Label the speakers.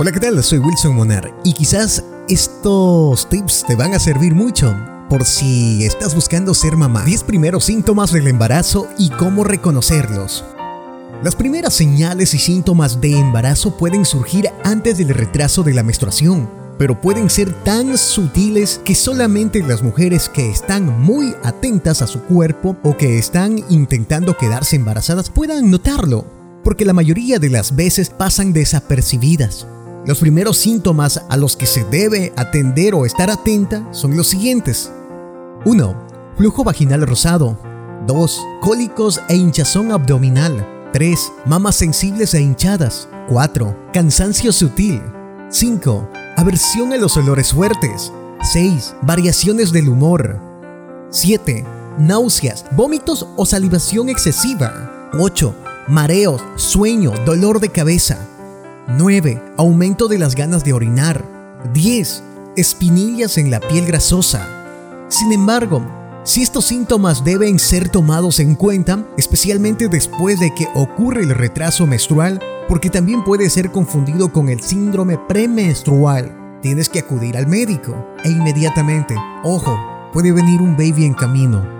Speaker 1: Hola, ¿qué tal? Soy Wilson Monar y quizás estos tips te van a servir mucho por si estás buscando ser mamá. 10 primeros síntomas del embarazo y cómo reconocerlos. Las primeras señales y síntomas de embarazo pueden surgir antes del retraso de la menstruación, pero pueden ser tan sutiles que solamente las mujeres que están muy atentas a su cuerpo o que están intentando quedarse embarazadas puedan notarlo, porque la mayoría de las veces pasan desapercibidas. Los primeros síntomas a los que se debe atender o estar atenta son los siguientes. 1. Flujo vaginal rosado. 2. Cólicos e hinchazón abdominal. 3. Mamas sensibles e hinchadas. 4. Cansancio sutil. 5. Aversión a los olores fuertes. 6. Variaciones del humor. 7. Náuseas, vómitos o salivación excesiva. 8. Mareos, sueño, dolor de cabeza. 9. Aumento de las ganas de orinar. 10. Espinillas en la piel grasosa. Sin embargo, si estos síntomas deben ser tomados en cuenta, especialmente después de que ocurre el retraso menstrual, porque también puede ser confundido con el síndrome premenstrual, tienes que acudir al médico e inmediatamente, ojo, puede venir un baby en camino